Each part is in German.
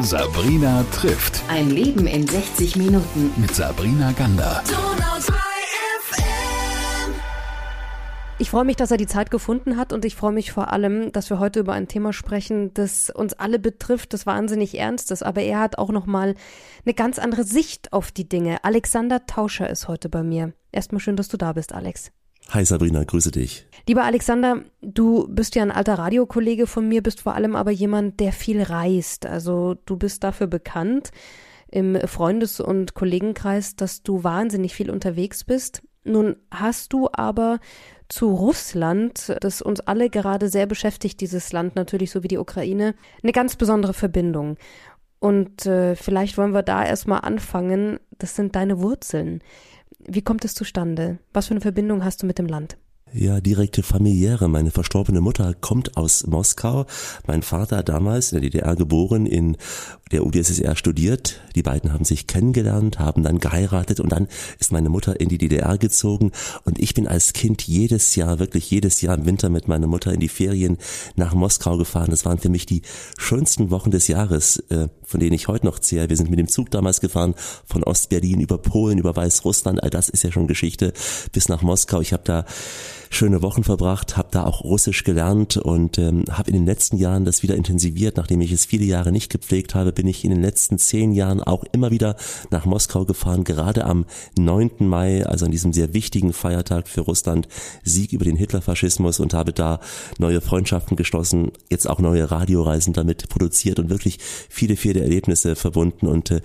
Sabrina trifft. Ein Leben in 60 Minuten. Mit Sabrina Gander. Ich freue mich, dass er die Zeit gefunden hat und ich freue mich vor allem, dass wir heute über ein Thema sprechen, das uns alle betrifft, das wahnsinnig ernst ist, aber er hat auch noch mal eine ganz andere Sicht auf die Dinge. Alexander Tauscher ist heute bei mir. Erstmal schön, dass du da bist, Alex. Hi Sabrina, grüße dich. Lieber Alexander, du bist ja ein alter Radiokollege von mir, bist vor allem aber jemand, der viel reist. Also du bist dafür bekannt im Freundes- und Kollegenkreis, dass du wahnsinnig viel unterwegs bist. Nun hast du aber zu Russland, das uns alle gerade sehr beschäftigt, dieses Land natürlich so wie die Ukraine, eine ganz besondere Verbindung. Und äh, vielleicht wollen wir da erstmal anfangen. Das sind deine Wurzeln. Wie kommt es zustande? Was für eine Verbindung hast du mit dem Land? Ja, direkte familiäre. Meine verstorbene Mutter kommt aus Moskau. Mein Vater damals in der DDR geboren, in der UdSSR studiert. Die beiden haben sich kennengelernt, haben dann geheiratet und dann ist meine Mutter in die DDR gezogen und ich bin als Kind jedes Jahr, wirklich jedes Jahr im Winter mit meiner Mutter in die Ferien nach Moskau gefahren. Das waren für mich die schönsten Wochen des Jahres, äh, von denen ich heute noch zehre. Wir sind mit dem Zug damals gefahren von Ostberlin über Polen, über Weißrussland. All das ist ja schon Geschichte bis nach Moskau. Ich habe da schöne Wochen verbracht, habe da auch Russisch gelernt und ähm, habe in den letzten Jahren das wieder intensiviert. Nachdem ich es viele Jahre nicht gepflegt habe, bin ich in den letzten zehn Jahren auch immer wieder nach Moskau gefahren. Gerade am 9. Mai, also an diesem sehr wichtigen Feiertag für Russland, Sieg über den Hitlerfaschismus und habe da neue Freundschaften geschlossen, jetzt auch neue Radioreisen damit produziert und wirklich viele, viele Erlebnisse verbunden und äh,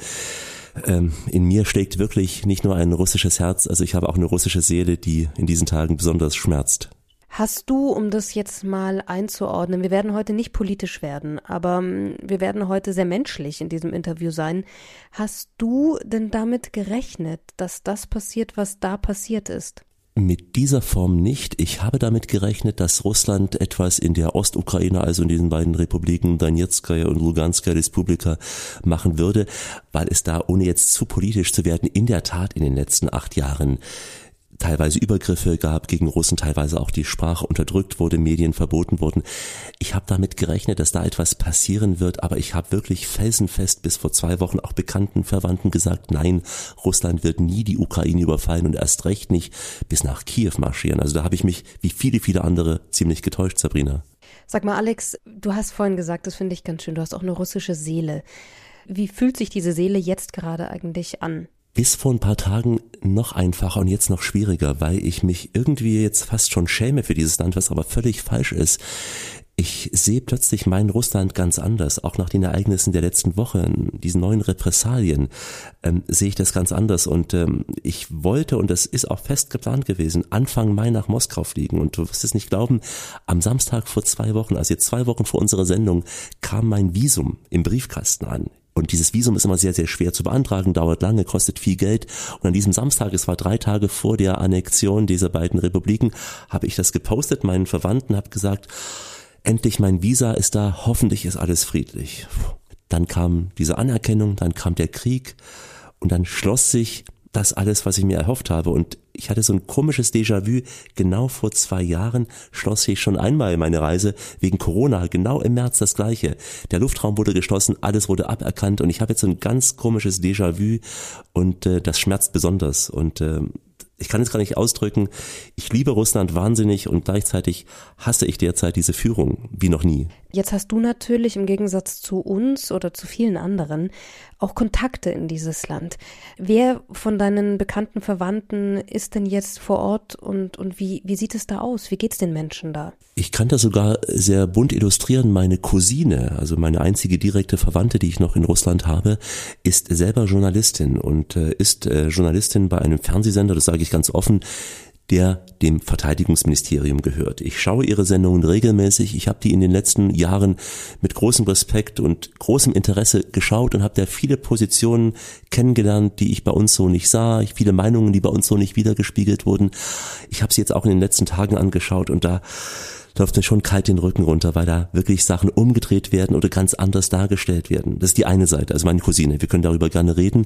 ähm, in mir schlägt wirklich nicht nur ein russisches Herz, also ich habe auch eine russische Seele, die in diesen Tagen besonders schmerzt. Hast du, um das jetzt mal einzuordnen, wir werden heute nicht politisch werden, aber ähm, wir werden heute sehr menschlich in diesem Interview sein. Hast du denn damit gerechnet, dass das passiert, was da passiert ist? Mit dieser Form nicht. Ich habe damit gerechnet, dass Russland etwas in der Ostukraine, also in diesen beiden Republiken Donetskaya und Luganskaya Republika machen würde, weil es da, ohne jetzt zu politisch zu werden, in der Tat in den letzten acht Jahren teilweise Übergriffe gab gegen Russen, teilweise auch die Sprache unterdrückt wurde, Medien verboten wurden. Ich habe damit gerechnet, dass da etwas passieren wird, aber ich habe wirklich felsenfest bis vor zwei Wochen auch bekannten Verwandten gesagt, nein, Russland wird nie die Ukraine überfallen und erst recht nicht bis nach Kiew marschieren. Also da habe ich mich, wie viele, viele andere, ziemlich getäuscht, Sabrina. Sag mal, Alex, du hast vorhin gesagt, das finde ich ganz schön, du hast auch eine russische Seele. Wie fühlt sich diese Seele jetzt gerade eigentlich an? Bis vor ein paar Tagen noch einfacher und jetzt noch schwieriger, weil ich mich irgendwie jetzt fast schon schäme für dieses Land, was aber völlig falsch ist. Ich sehe plötzlich mein Russland ganz anders, auch nach den Ereignissen der letzten Woche, diesen neuen Repressalien, ähm, sehe ich das ganz anders. Und ähm, ich wollte, und das ist auch fest geplant gewesen, Anfang Mai nach Moskau fliegen. Und du wirst es nicht glauben, am Samstag vor zwei Wochen, also jetzt zwei Wochen vor unserer Sendung, kam mein Visum im Briefkasten an. Und dieses Visum ist immer sehr, sehr schwer zu beantragen, dauert lange, kostet viel Geld. Und an diesem Samstag, es war drei Tage vor der Annexion dieser beiden Republiken, habe ich das gepostet, meinen Verwandten, habe gesagt, endlich mein Visa ist da, hoffentlich ist alles friedlich. Dann kam diese Anerkennung, dann kam der Krieg und dann schloss sich das alles, was ich mir erhofft habe. Und ich hatte so ein komisches Déjà-vu. Genau vor zwei Jahren schloss ich schon einmal meine Reise wegen Corona. Genau im März das gleiche. Der Luftraum wurde geschlossen, alles wurde aberkannt und ich habe jetzt so ein ganz komisches Déjà-vu und äh, das schmerzt besonders. Und äh, ich kann es gar nicht ausdrücken. Ich liebe Russland wahnsinnig und gleichzeitig hasse ich derzeit diese Führung wie noch nie. Jetzt hast du natürlich im Gegensatz zu uns oder zu vielen anderen auch Kontakte in dieses Land. Wer von deinen bekannten Verwandten ist denn jetzt vor Ort und, und wie, wie sieht es da aus? Wie geht's den Menschen da? Ich kann das sogar sehr bunt illustrieren. Meine Cousine, also meine einzige direkte Verwandte, die ich noch in Russland habe, ist selber Journalistin und äh, ist äh, Journalistin bei einem Fernsehsender, das sage ich ganz offen, der dem Verteidigungsministerium gehört. Ich schaue ihre Sendungen regelmäßig. Ich habe die in den letzten Jahren mit großem Respekt und großem Interesse geschaut und habe da viele Positionen kennengelernt, die ich bei uns so nicht sah, viele Meinungen, die bei uns so nicht wiedergespiegelt wurden. Ich habe sie jetzt auch in den letzten Tagen angeschaut und da läuft mir schon kalt den Rücken runter, weil da wirklich Sachen umgedreht werden oder ganz anders dargestellt werden. Das ist die eine Seite, also meine Cousine. Wir können darüber gerne reden.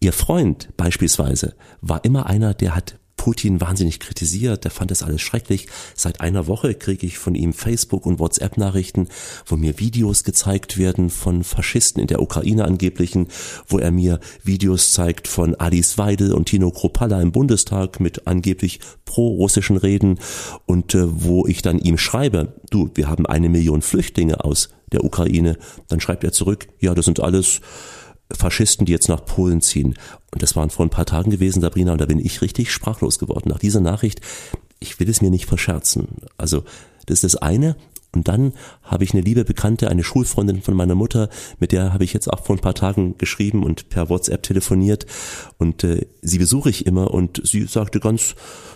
Ihr Freund beispielsweise war immer einer, der hat Putin wahnsinnig kritisiert, der fand das alles schrecklich. Seit einer Woche kriege ich von ihm Facebook- und WhatsApp-Nachrichten, wo mir Videos gezeigt werden von Faschisten in der Ukraine angeblichen, wo er mir Videos zeigt von Alice Weidel und Tino Kropalla im Bundestag mit angeblich pro-russischen Reden und äh, wo ich dann ihm schreibe, du, wir haben eine Million Flüchtlinge aus der Ukraine. Dann schreibt er zurück, ja, das sind alles Faschisten, die jetzt nach Polen ziehen. Und das waren vor ein paar Tagen gewesen, Sabrina, und da bin ich richtig sprachlos geworden. Nach dieser Nachricht, ich will es mir nicht verscherzen. Also, das ist das eine. Und dann habe ich eine liebe Bekannte, eine Schulfreundin von meiner Mutter, mit der habe ich jetzt auch vor ein paar Tagen geschrieben und per WhatsApp telefoniert. Und äh, sie besuche ich immer und sie sagte ganz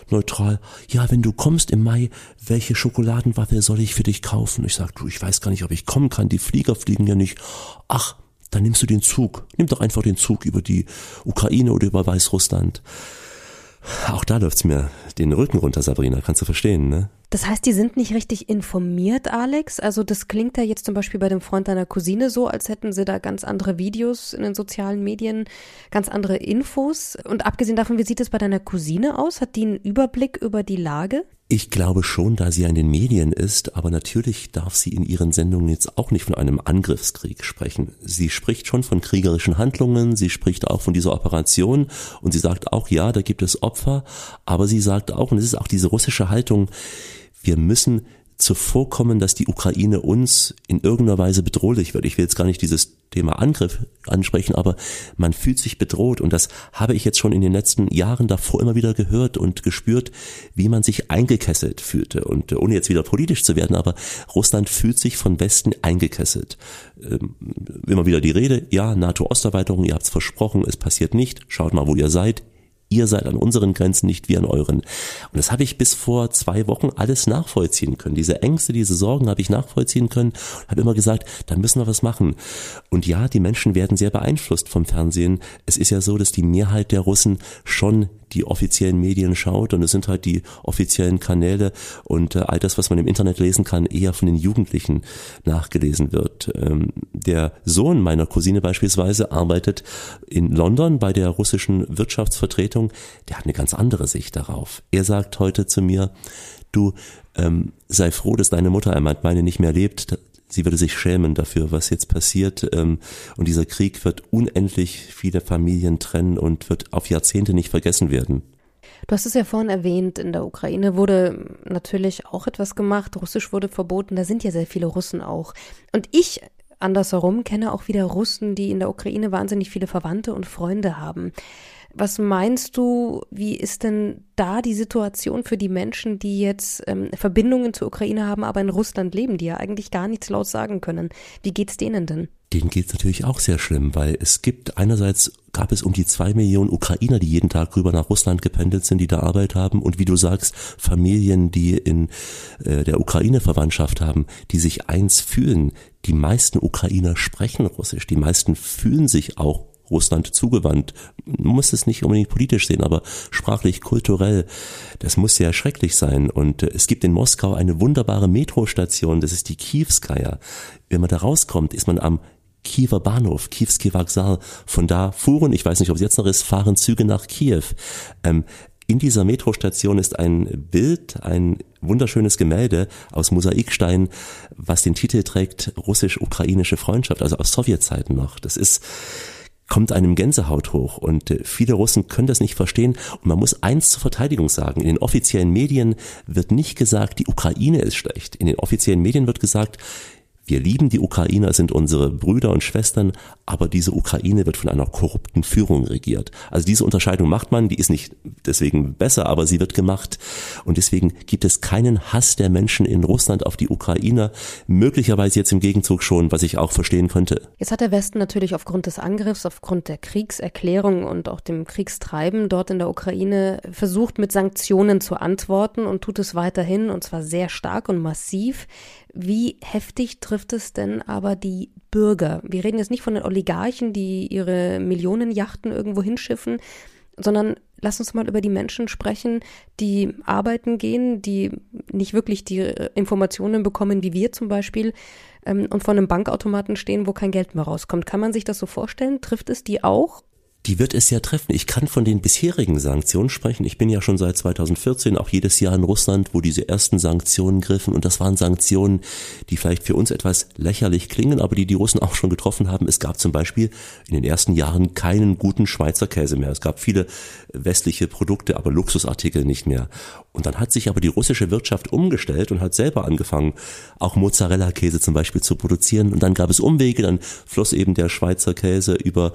neutral, ja, wenn du kommst im Mai, welche Schokoladenwaffe soll ich für dich kaufen? Ich sag, du, ich weiß gar nicht, ob ich kommen kann, die Flieger fliegen ja nicht. Ach, dann nimmst du den Zug. Nimm doch einfach den Zug über die Ukraine oder über Weißrussland. Auch da läuft's mir den Rücken runter, Sabrina, kannst du verstehen, ne? Das heißt, die sind nicht richtig informiert, Alex? Also das klingt ja jetzt zum Beispiel bei dem Freund deiner Cousine so, als hätten sie da ganz andere Videos in den sozialen Medien, ganz andere Infos. Und abgesehen davon, wie sieht es bei deiner Cousine aus? Hat die einen Überblick über die Lage? Ich glaube schon, da sie ja in den Medien ist, aber natürlich darf sie in ihren Sendungen jetzt auch nicht von einem Angriffskrieg sprechen. Sie spricht schon von kriegerischen Handlungen, sie spricht auch von dieser Operation und sie sagt auch, ja, da gibt es Opfer, aber sie sagt auch, und es ist auch diese russische Haltung, wir müssen zuvorkommen, dass die Ukraine uns in irgendeiner Weise bedrohlich wird. Ich will jetzt gar nicht dieses Thema Angriff ansprechen, aber man fühlt sich bedroht und das habe ich jetzt schon in den letzten Jahren davor immer wieder gehört und gespürt, wie man sich eingekesselt fühlte. Und ohne jetzt wieder politisch zu werden, aber Russland fühlt sich von Westen eingekesselt. Ähm, immer wieder die Rede, ja, NATO-Osterweiterung, ihr habt es versprochen, es passiert nicht, schaut mal, wo ihr seid, Ihr seid an unseren Grenzen, nicht wir an euren. Und das habe ich bis vor zwei Wochen alles nachvollziehen können. Diese Ängste, diese Sorgen habe ich nachvollziehen können. Habe immer gesagt, da müssen wir was machen. Und ja, die Menschen werden sehr beeinflusst vom Fernsehen. Es ist ja so, dass die Mehrheit der Russen schon die offiziellen Medien schaut und es sind halt die offiziellen Kanäle und äh, all das, was man im Internet lesen kann, eher von den Jugendlichen nachgelesen wird. Ähm, der Sohn meiner Cousine beispielsweise arbeitet in London bei der russischen Wirtschaftsvertretung. Der hat eine ganz andere Sicht darauf. Er sagt heute zu mir, du ähm, sei froh, dass deine Mutter, er meint, meine nicht mehr lebt, sie würde sich schämen dafür, was jetzt passiert. Ähm, und dieser Krieg wird unendlich viele Familien trennen und wird auf Jahrzehnte nicht vergessen werden. Du hast es ja vorhin erwähnt, in der Ukraine wurde natürlich auch etwas gemacht, Russisch wurde verboten, da sind ja sehr viele Russen auch. Und ich andersherum kenne auch wieder Russen, die in der Ukraine wahnsinnig viele Verwandte und Freunde haben. Was meinst du, wie ist denn da die Situation für die Menschen, die jetzt ähm, Verbindungen zur Ukraine haben, aber in Russland leben, die ja eigentlich gar nichts laut sagen können? Wie geht's denen denn? Denen geht's natürlich auch sehr schlimm, weil es gibt einerseits gab es um die zwei Millionen Ukrainer, die jeden Tag rüber nach Russland gependelt sind, die da Arbeit haben und wie du sagst, Familien, die in äh, der Ukraine Verwandtschaft haben, die sich eins fühlen. Die meisten Ukrainer sprechen Russisch, die meisten fühlen sich auch Russland zugewandt. Man muss es nicht unbedingt politisch sehen, aber sprachlich, kulturell, das muss ja schrecklich sein. Und äh, es gibt in Moskau eine wunderbare Metrostation, das ist die Kiewskaja. Wenn man da rauskommt, ist man am Kiewer Bahnhof, Kiewski Vokzal. Von da fuhren, ich weiß nicht, ob es jetzt noch ist, fahren Züge nach Kiew. Ähm, in dieser Metrostation ist ein Bild, ein wunderschönes Gemälde aus Mosaikstein, was den Titel trägt Russisch-Ukrainische Freundschaft, also aus Sowjetzeiten noch. Das ist kommt einem Gänsehaut hoch und äh, viele Russen können das nicht verstehen und man muss eins zur Verteidigung sagen, in den offiziellen Medien wird nicht gesagt, die Ukraine ist schlecht. In den offiziellen Medien wird gesagt, wir lieben die Ukrainer, sind unsere Brüder und Schwestern, aber diese Ukraine wird von einer korrupten Führung regiert. Also diese Unterscheidung macht man, die ist nicht deswegen besser, aber sie wird gemacht. Und deswegen gibt es keinen Hass der Menschen in Russland auf die Ukrainer, möglicherweise jetzt im Gegenzug schon, was ich auch verstehen könnte. Jetzt hat der Westen natürlich aufgrund des Angriffs, aufgrund der Kriegserklärung und auch dem Kriegstreiben dort in der Ukraine versucht, mit Sanktionen zu antworten und tut es weiterhin, und zwar sehr stark und massiv. Wie heftig trifft es denn aber die Bürger? Wir reden jetzt nicht von den Oligarchen, die ihre Millionenjachten irgendwo hinschiffen, sondern lass uns mal über die Menschen sprechen, die arbeiten gehen, die nicht wirklich die Informationen bekommen, wie wir zum Beispiel, ähm, und vor einem Bankautomaten stehen, wo kein Geld mehr rauskommt. Kann man sich das so vorstellen? Trifft es die auch? Die wird es ja treffen. Ich kann von den bisherigen Sanktionen sprechen. Ich bin ja schon seit 2014 auch jedes Jahr in Russland, wo diese ersten Sanktionen griffen. Und das waren Sanktionen, die vielleicht für uns etwas lächerlich klingen, aber die die Russen auch schon getroffen haben. Es gab zum Beispiel in den ersten Jahren keinen guten Schweizer Käse mehr. Es gab viele westliche Produkte, aber Luxusartikel nicht mehr. Und dann hat sich aber die russische Wirtschaft umgestellt und hat selber angefangen, auch Mozzarella-Käse zum Beispiel zu produzieren. Und dann gab es Umwege, dann floss eben der Schweizer Käse über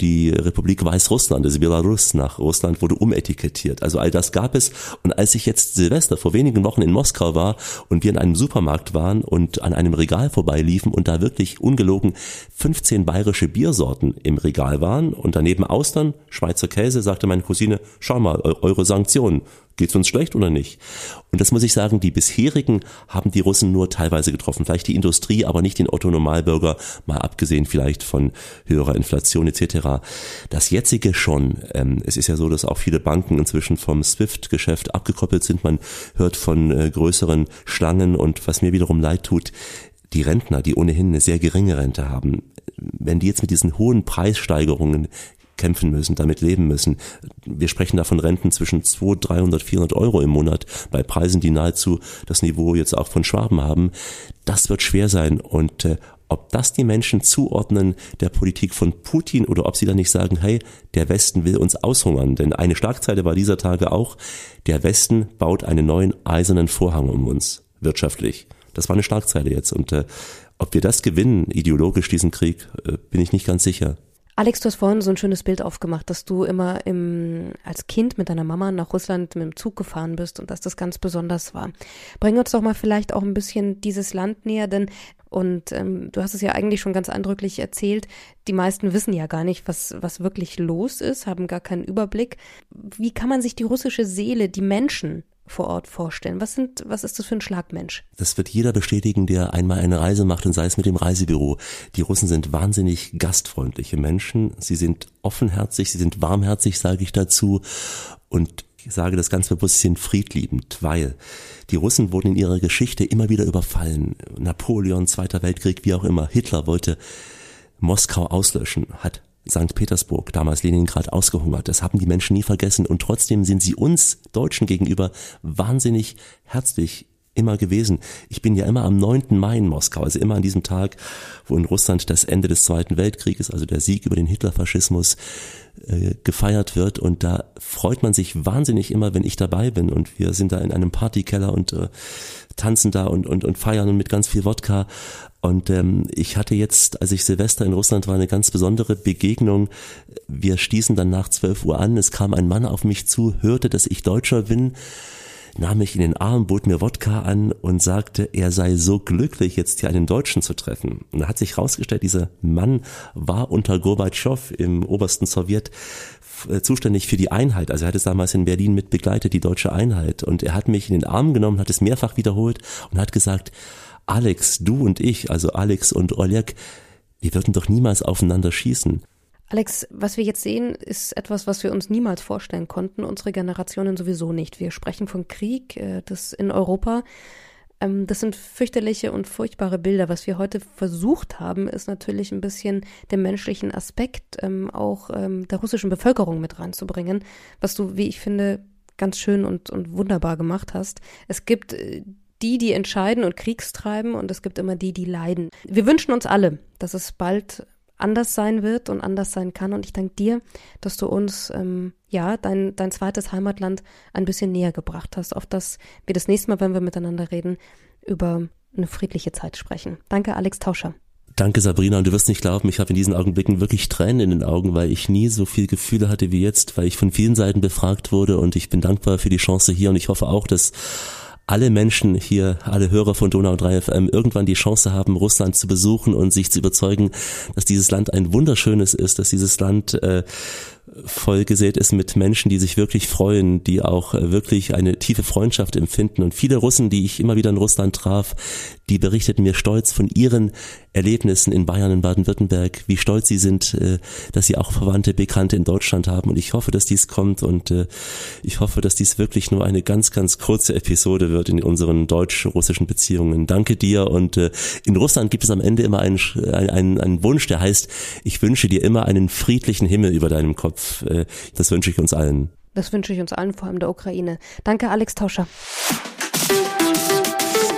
die Republik Weißrussland, also Belarus nach Russland, wurde umetikettiert. Also all das gab es. Und als ich jetzt Silvester vor wenigen Wochen in Moskau war und wir in einem Supermarkt waren und an einem Regal vorbeiliefen und da wirklich ungelogen 15 bayerische Biersorten im Regal waren und daneben Austern, Schweizer Käse, sagte meine Cousine, schau mal, eure Sanktionen. Geht's uns schlecht oder nicht? Und das muss ich sagen, die bisherigen haben die Russen nur teilweise getroffen. Vielleicht die Industrie, aber nicht den Otto Normalbürger, mal abgesehen vielleicht von höherer Inflation etc. Das jetzige schon. Ähm, es ist ja so, dass auch viele Banken inzwischen vom SWIFT-Geschäft abgekoppelt sind. Man hört von äh, größeren Schlangen und was mir wiederum leid tut, die Rentner, die ohnehin eine sehr geringe Rente haben, wenn die jetzt mit diesen hohen Preissteigerungen kämpfen müssen, damit leben müssen. Wir sprechen da von Renten zwischen 200, 300, 400 Euro im Monat bei Preisen, die nahezu das Niveau jetzt auch von Schwaben haben. Das wird schwer sein und äh, ob das die Menschen zuordnen der Politik von Putin oder ob sie dann nicht sagen, hey, der Westen will uns aushungern. Denn eine Schlagzeile war dieser Tage auch, der Westen baut einen neuen eisernen Vorhang um uns, wirtschaftlich. Das war eine Schlagzeile jetzt. Und äh, ob wir das gewinnen, ideologisch diesen Krieg, äh, bin ich nicht ganz sicher. Alex, du hast vorhin so ein schönes Bild aufgemacht, dass du immer im, als Kind mit deiner Mama nach Russland mit dem Zug gefahren bist und dass das ganz besonders war. Bring uns doch mal vielleicht auch ein bisschen dieses Land näher, denn und ähm, du hast es ja eigentlich schon ganz eindrücklich erzählt. Die meisten wissen ja gar nicht, was, was wirklich los ist, haben gar keinen Überblick. Wie kann man sich die russische Seele, die Menschen vor Ort vorstellen? Was sind, was ist das für ein Schlagmensch? Das wird jeder bestätigen, der einmal eine Reise macht und sei es mit dem Reisebüro. Die Russen sind wahnsinnig gastfreundliche Menschen. Sie sind offenherzig, sie sind warmherzig, sage ich dazu. Und ich sage das ganz bewusst, sie sind friedliebend, weil die Russen wurden in ihrer Geschichte immer wieder überfallen. Napoleon, Zweiter Weltkrieg, wie auch immer. Hitler wollte Moskau auslöschen, hat St. Petersburg, damals Leningrad, ausgehungert. Das haben die Menschen nie vergessen und trotzdem sind sie uns Deutschen gegenüber wahnsinnig herzlich immer gewesen. Ich bin ja immer am 9. Mai in Moskau, also immer an diesem Tag, wo in Russland das Ende des Zweiten Weltkrieges, also der Sieg über den Hitlerfaschismus, äh, gefeiert wird und da freut man sich wahnsinnig immer, wenn ich dabei bin und wir sind da in einem Partykeller und äh, tanzen da und, und, und feiern mit ganz viel Wodka und ähm, ich hatte jetzt, als ich Silvester in Russland war, eine ganz besondere Begegnung. Wir stießen dann nach 12 Uhr an. Es kam ein Mann auf mich zu, hörte, dass ich Deutscher bin, nahm mich in den Arm, bot mir Wodka an und sagte, er sei so glücklich, jetzt hier einen Deutschen zu treffen. Und da hat sich herausgestellt, dieser Mann war unter Gorbatschow im obersten Sowjet äh, zuständig für die Einheit. Also er hat es damals in Berlin mit begleitet, die deutsche Einheit. Und er hat mich in den Arm genommen, hat es mehrfach wiederholt und hat gesagt, Alex, du und ich, also Alex und Oleg, wir würden doch niemals aufeinander schießen. Alex, was wir jetzt sehen, ist etwas, was wir uns niemals vorstellen konnten, unsere Generationen sowieso nicht. Wir sprechen von Krieg, äh, das in Europa. Ähm, das sind fürchterliche und furchtbare Bilder. Was wir heute versucht haben, ist natürlich ein bisschen den menschlichen Aspekt ähm, auch ähm, der russischen Bevölkerung mit reinzubringen, was du, wie ich finde, ganz schön und, und wunderbar gemacht hast. Es gibt äh, die, die entscheiden und Kriegstreiben und es gibt immer die, die leiden. Wir wünschen uns alle, dass es bald anders sein wird und anders sein kann. Und ich danke dir, dass du uns ähm, ja dein, dein zweites Heimatland ein bisschen näher gebracht hast, auf das wir das nächste Mal, wenn wir miteinander reden, über eine friedliche Zeit sprechen. Danke, Alex Tauscher. Danke, Sabrina. Und du wirst nicht glauben, ich habe in diesen Augenblicken wirklich Tränen in den Augen, weil ich nie so viel Gefühle hatte wie jetzt, weil ich von vielen Seiten befragt wurde und ich bin dankbar für die Chance hier und ich hoffe auch, dass alle Menschen hier, alle Hörer von Donau 3 FM irgendwann die Chance haben, Russland zu besuchen und sich zu überzeugen, dass dieses Land ein wunderschönes ist, dass dieses Land äh, voll gesät ist mit Menschen, die sich wirklich freuen, die auch äh, wirklich eine tiefe Freundschaft empfinden. Und viele Russen, die ich immer wieder in Russland traf, die berichteten mir stolz von ihren Erlebnissen in Bayern und Baden-Württemberg, wie stolz sie sind, äh, dass sie auch Verwandte, Bekannte in Deutschland haben. Und ich hoffe, dass dies kommt und äh, ich hoffe, dass dies wirklich nur eine ganz, ganz kurze Episode wird in unseren deutsch-russischen Beziehungen. Danke dir. Und äh, in Russland gibt es am Ende immer einen, einen, einen Wunsch, der heißt, ich wünsche dir immer einen friedlichen Himmel über deinem Kopf. Das wünsche ich uns allen. Das wünsche ich uns allen, vor allem der Ukraine. Danke, Alex Tauscher.